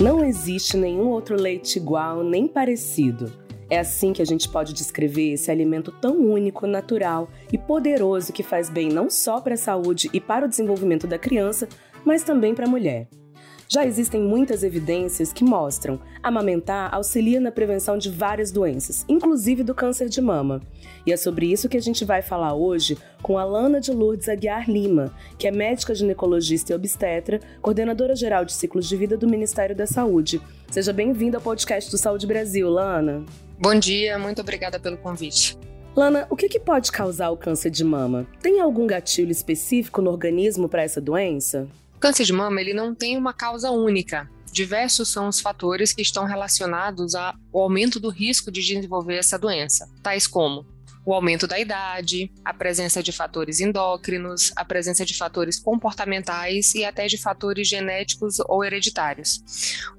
Não existe nenhum outro leite igual nem parecido. É assim que a gente pode descrever esse alimento tão único, natural e poderoso que faz bem não só para a saúde e para o desenvolvimento da criança, mas também para a mulher. Já existem muitas evidências que mostram amamentar auxilia na prevenção de várias doenças, inclusive do câncer de mama. E é sobre isso que a gente vai falar hoje com a Lana de Lourdes Aguiar Lima, que é médica ginecologista e obstetra, coordenadora geral de ciclos de vida do Ministério da Saúde. Seja bem-vinda ao podcast do Saúde Brasil, Lana. Bom dia, muito obrigada pelo convite. Lana, o que, que pode causar o câncer de mama? Tem algum gatilho específico no organismo para essa doença? O câncer de mama ele não tem uma causa única. Diversos são os fatores que estão relacionados ao aumento do risco de desenvolver essa doença, tais como o aumento da idade, a presença de fatores endócrinos, a presença de fatores comportamentais e até de fatores genéticos ou hereditários.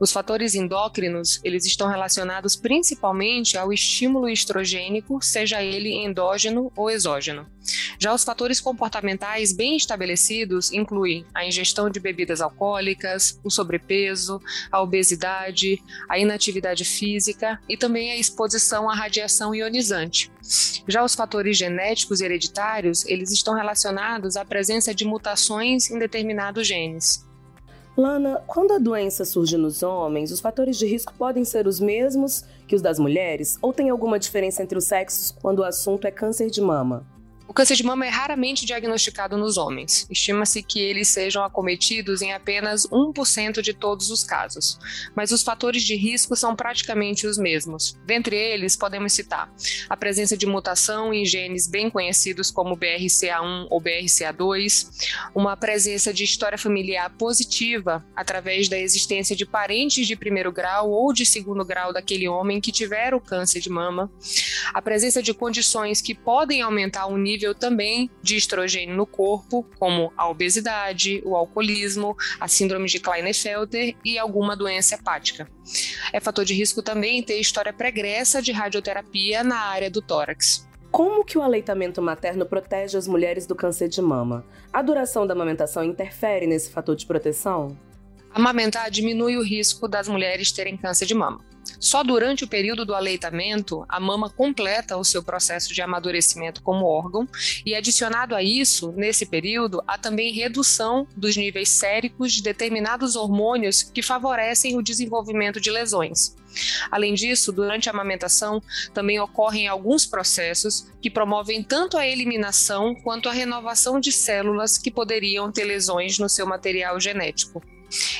Os fatores endócrinos, eles estão relacionados principalmente ao estímulo estrogênico, seja ele endógeno ou exógeno. Já os fatores comportamentais bem estabelecidos incluem a ingestão de bebidas alcoólicas, o sobrepeso, a obesidade, a inatividade física e também a exposição à radiação ionizante. Já os fatores genéticos hereditários, eles estão relacionados à presença de mutações em determinados genes. Lana, quando a doença surge nos homens, os fatores de risco podem ser os mesmos que os das mulheres ou tem alguma diferença entre os sexos quando o assunto é câncer de mama? O câncer de mama é raramente diagnosticado nos homens. Estima-se que eles sejam acometidos em apenas 1% de todos os casos, mas os fatores de risco são praticamente os mesmos. Dentre eles, podemos citar a presença de mutação em genes bem conhecidos como BRCA1 ou BRCA2, uma presença de história familiar positiva através da existência de parentes de primeiro grau ou de segundo grau daquele homem que tiveram câncer de mama, a presença de condições que podem aumentar o nível nível também de estrogênio no corpo, como a obesidade, o alcoolismo, a síndrome de Klinefelter e alguma doença hepática. É fator de risco também ter história pregressa de radioterapia na área do tórax. Como que o aleitamento materno protege as mulheres do câncer de mama? A duração da amamentação interfere nesse fator de proteção? Amamentar diminui o risco das mulheres terem câncer de mama. Só durante o período do aleitamento, a mama completa o seu processo de amadurecimento como órgão, e adicionado a isso, nesse período, há também redução dos níveis séricos de determinados hormônios que favorecem o desenvolvimento de lesões. Além disso, durante a amamentação, também ocorrem alguns processos que promovem tanto a eliminação quanto a renovação de células que poderiam ter lesões no seu material genético.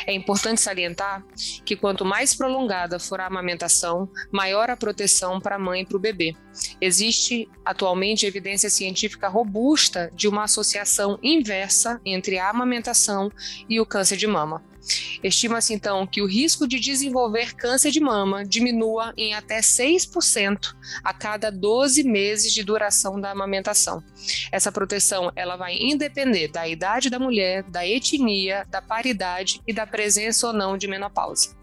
É importante salientar que quanto mais prolongada for a amamentação, maior a proteção para a mãe e para o bebê. Existe atualmente evidência científica robusta de uma associação inversa entre a amamentação e o câncer de mama. Estima-se então que o risco de desenvolver câncer de mama diminua em até 6% a cada 12 meses de duração da amamentação. Essa proteção ela vai independer da idade da mulher, da etnia, da paridade e da presença ou não de menopausa.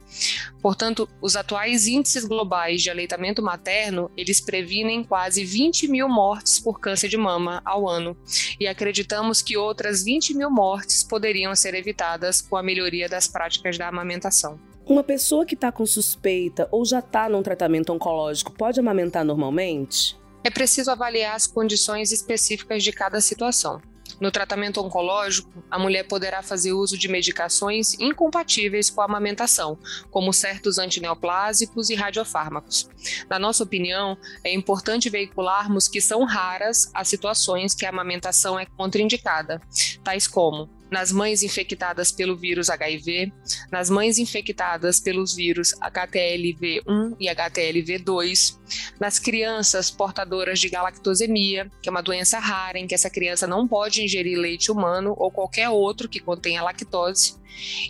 Portanto, os atuais índices globais de aleitamento materno, eles previnem quase 20 mil mortes por câncer de mama ao ano, e acreditamos que outras 20 mil mortes poderiam ser evitadas com a melhoria das práticas da amamentação. Uma pessoa que está com suspeita ou já está num tratamento oncológico pode amamentar normalmente? É preciso avaliar as condições específicas de cada situação. No tratamento oncológico, a mulher poderá fazer uso de medicações incompatíveis com a amamentação, como certos antineoplásicos e radiofármacos. Na nossa opinião, é importante veicularmos que são raras as situações que a amamentação é contraindicada, tais como nas mães infectadas pelo vírus HIV, nas mães infectadas pelos vírus HTLV1 e HTLV2, nas crianças portadoras de galactosemia, que é uma doença rara em que essa criança não pode ingerir leite humano ou qualquer outro que contenha lactose,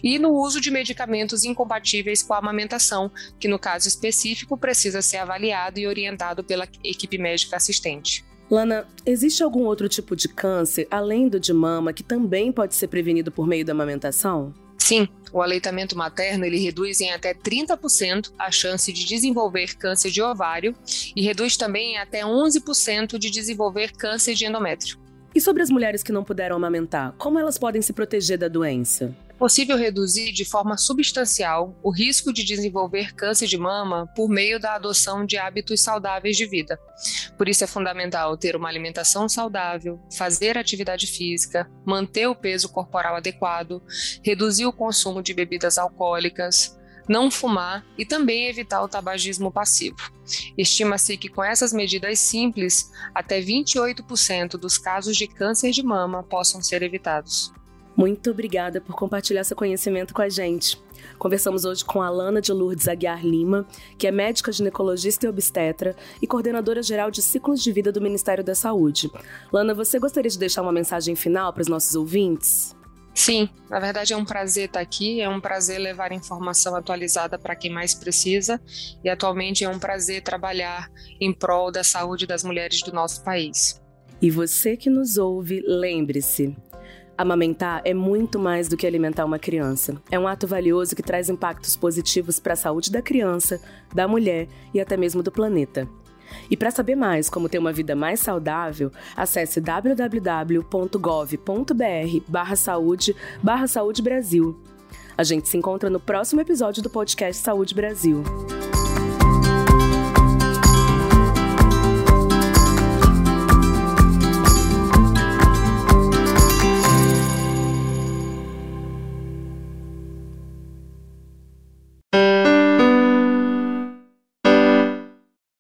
e no uso de medicamentos incompatíveis com a amamentação, que no caso específico precisa ser avaliado e orientado pela equipe médica assistente. Lana, existe algum outro tipo de câncer, além do de mama, que também pode ser prevenido por meio da amamentação? Sim, o aleitamento materno ele reduz em até 30% a chance de desenvolver câncer de ovário e reduz também em até 11% de desenvolver câncer de endométrio. E sobre as mulheres que não puderam amamentar, como elas podem se proteger da doença? Possível reduzir de forma substancial o risco de desenvolver câncer de mama por meio da adoção de hábitos saudáveis de vida. Por isso é fundamental ter uma alimentação saudável, fazer atividade física, manter o peso corporal adequado, reduzir o consumo de bebidas alcoólicas, não fumar e também evitar o tabagismo passivo. Estima-se que com essas medidas simples, até 28% dos casos de câncer de mama possam ser evitados. Muito obrigada por compartilhar seu conhecimento com a gente. Conversamos hoje com a Alana de Lourdes Aguiar Lima, que é médica ginecologista e obstetra e coordenadora geral de ciclos de vida do Ministério da Saúde. Lana, você gostaria de deixar uma mensagem final para os nossos ouvintes? Sim, na verdade é um prazer estar aqui, é um prazer levar informação atualizada para quem mais precisa e atualmente é um prazer trabalhar em prol da saúde das mulheres do nosso país. E você que nos ouve, lembre-se, Amamentar é muito mais do que alimentar uma criança. É um ato valioso que traz impactos positivos para a saúde da criança, da mulher e até mesmo do planeta. E para saber mais como ter uma vida mais saudável, acesse www.gov.br/saúde Saúde Brasil. A gente se encontra no próximo episódio do podcast Saúde Brasil.